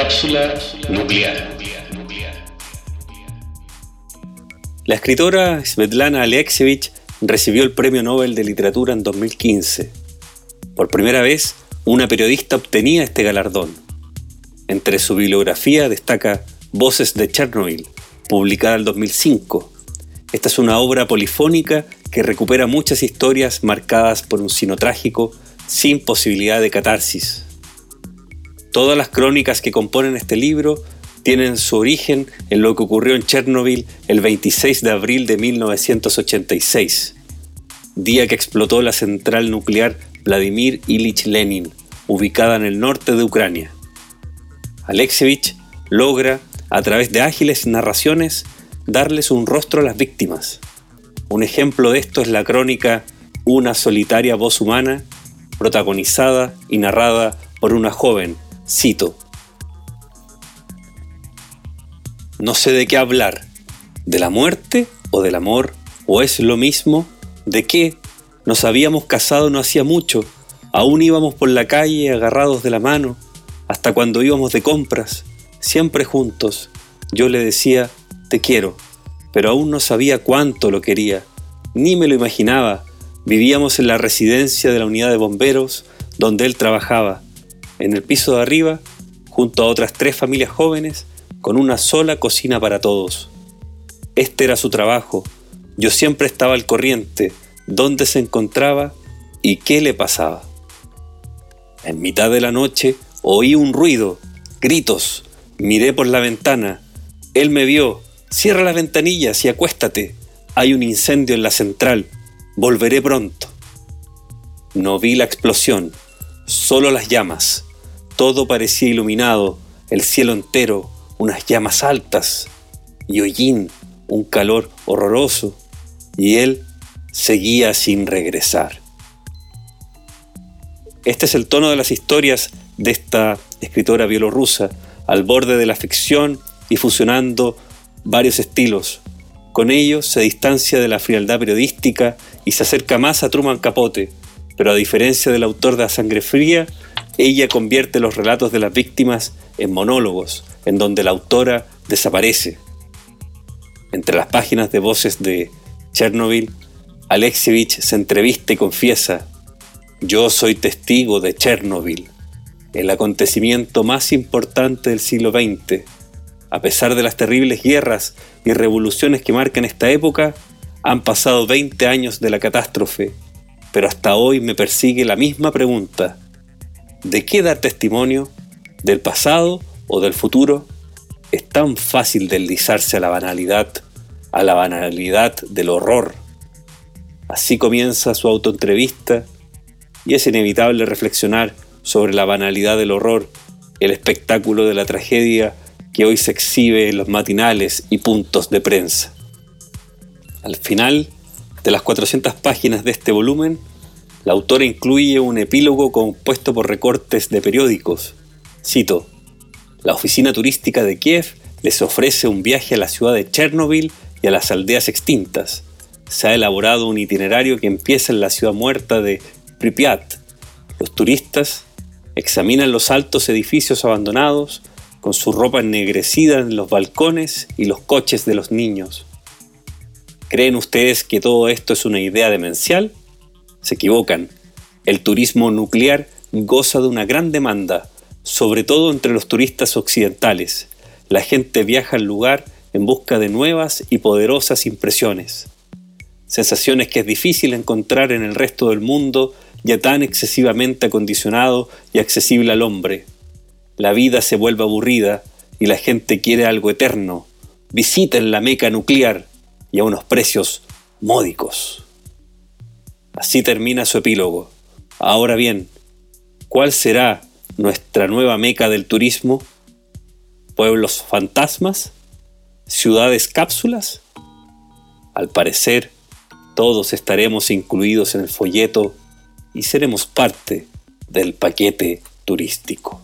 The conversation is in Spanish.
Cápsula nuclear. La escritora Svetlana Alexievich recibió el Premio Nobel de Literatura en 2015. Por primera vez, una periodista obtenía este galardón. Entre su bibliografía destaca Voces de Chernobyl, publicada en 2005. Esta es una obra polifónica que recupera muchas historias marcadas por un sino trágico sin posibilidad de catarsis. Todas las crónicas que componen este libro tienen su origen en lo que ocurrió en Chernobyl el 26 de abril de 1986, día que explotó la central nuclear Vladimir Ilich Lenin, ubicada en el norte de Ucrania. Alexievich logra, a través de ágiles narraciones, darles un rostro a las víctimas. Un ejemplo de esto es la crónica Una solitaria voz humana, protagonizada y narrada por una joven, cito, No sé de qué hablar, de la muerte o del amor, o es lo mismo, de qué nos habíamos casado no hacía mucho, aún íbamos por la calle agarrados de la mano, hasta cuando íbamos de compras, siempre juntos. Yo le decía, te quiero, pero aún no sabía cuánto lo quería, ni me lo imaginaba. Vivíamos en la residencia de la unidad de bomberos donde él trabajaba, en el piso de arriba, junto a otras tres familias jóvenes, con una sola cocina para todos. Este era su trabajo. Yo siempre estaba al corriente, dónde se encontraba y qué le pasaba. En mitad de la noche oí un ruido, gritos. Miré por la ventana. Él me vio. Cierra las ventanillas y acuéstate. Hay un incendio en la central. Volveré pronto. No vi la explosión, solo las llamas. Todo parecía iluminado, el cielo entero, unas llamas altas, y hollín, un calor horroroso, y él seguía sin regresar. Este es el tono de las historias de esta escritora bielorrusa, al borde de la ficción y fusionando varios estilos. Con ello se distancia de la frialdad periodística y se acerca más a Truman Capote, pero a diferencia del autor de La Sangre Fría, ella convierte los relatos de las víctimas en monólogos, en donde la autora desaparece. Entre las páginas de voces de Chernobyl, Alexievich se entrevista y confiesa, yo soy testigo de Chernobyl, el acontecimiento más importante del siglo XX. A pesar de las terribles guerras y revoluciones que marcan esta época, han pasado 20 años de la catástrofe, pero hasta hoy me persigue la misma pregunta. ¿De qué dar testimonio? ¿Del pasado o del futuro, es tan fácil deslizarse a la banalidad, a la banalidad del horror. Así comienza su autoentrevista y es inevitable reflexionar sobre la banalidad del horror, el espectáculo de la tragedia que hoy se exhibe en los matinales y puntos de prensa. Al final de las 400 páginas de este volumen, la autora incluye un epílogo compuesto por recortes de periódicos. Cito, la oficina turística de Kiev les ofrece un viaje a la ciudad de Chernobyl y a las aldeas extintas. Se ha elaborado un itinerario que empieza en la ciudad muerta de Pripyat. Los turistas examinan los altos edificios abandonados con su ropa ennegrecida en los balcones y los coches de los niños. ¿Creen ustedes que todo esto es una idea demencial? Se equivocan. El turismo nuclear goza de una gran demanda sobre todo entre los turistas occidentales. La gente viaja al lugar en busca de nuevas y poderosas impresiones. Sensaciones que es difícil encontrar en el resto del mundo ya tan excesivamente acondicionado y accesible al hombre. La vida se vuelve aburrida y la gente quiere algo eterno. Visiten la meca nuclear y a unos precios módicos. Así termina su epílogo. Ahora bien, ¿cuál será nuestra nueva meca del turismo, pueblos fantasmas, ciudades cápsulas. Al parecer, todos estaremos incluidos en el folleto y seremos parte del paquete turístico.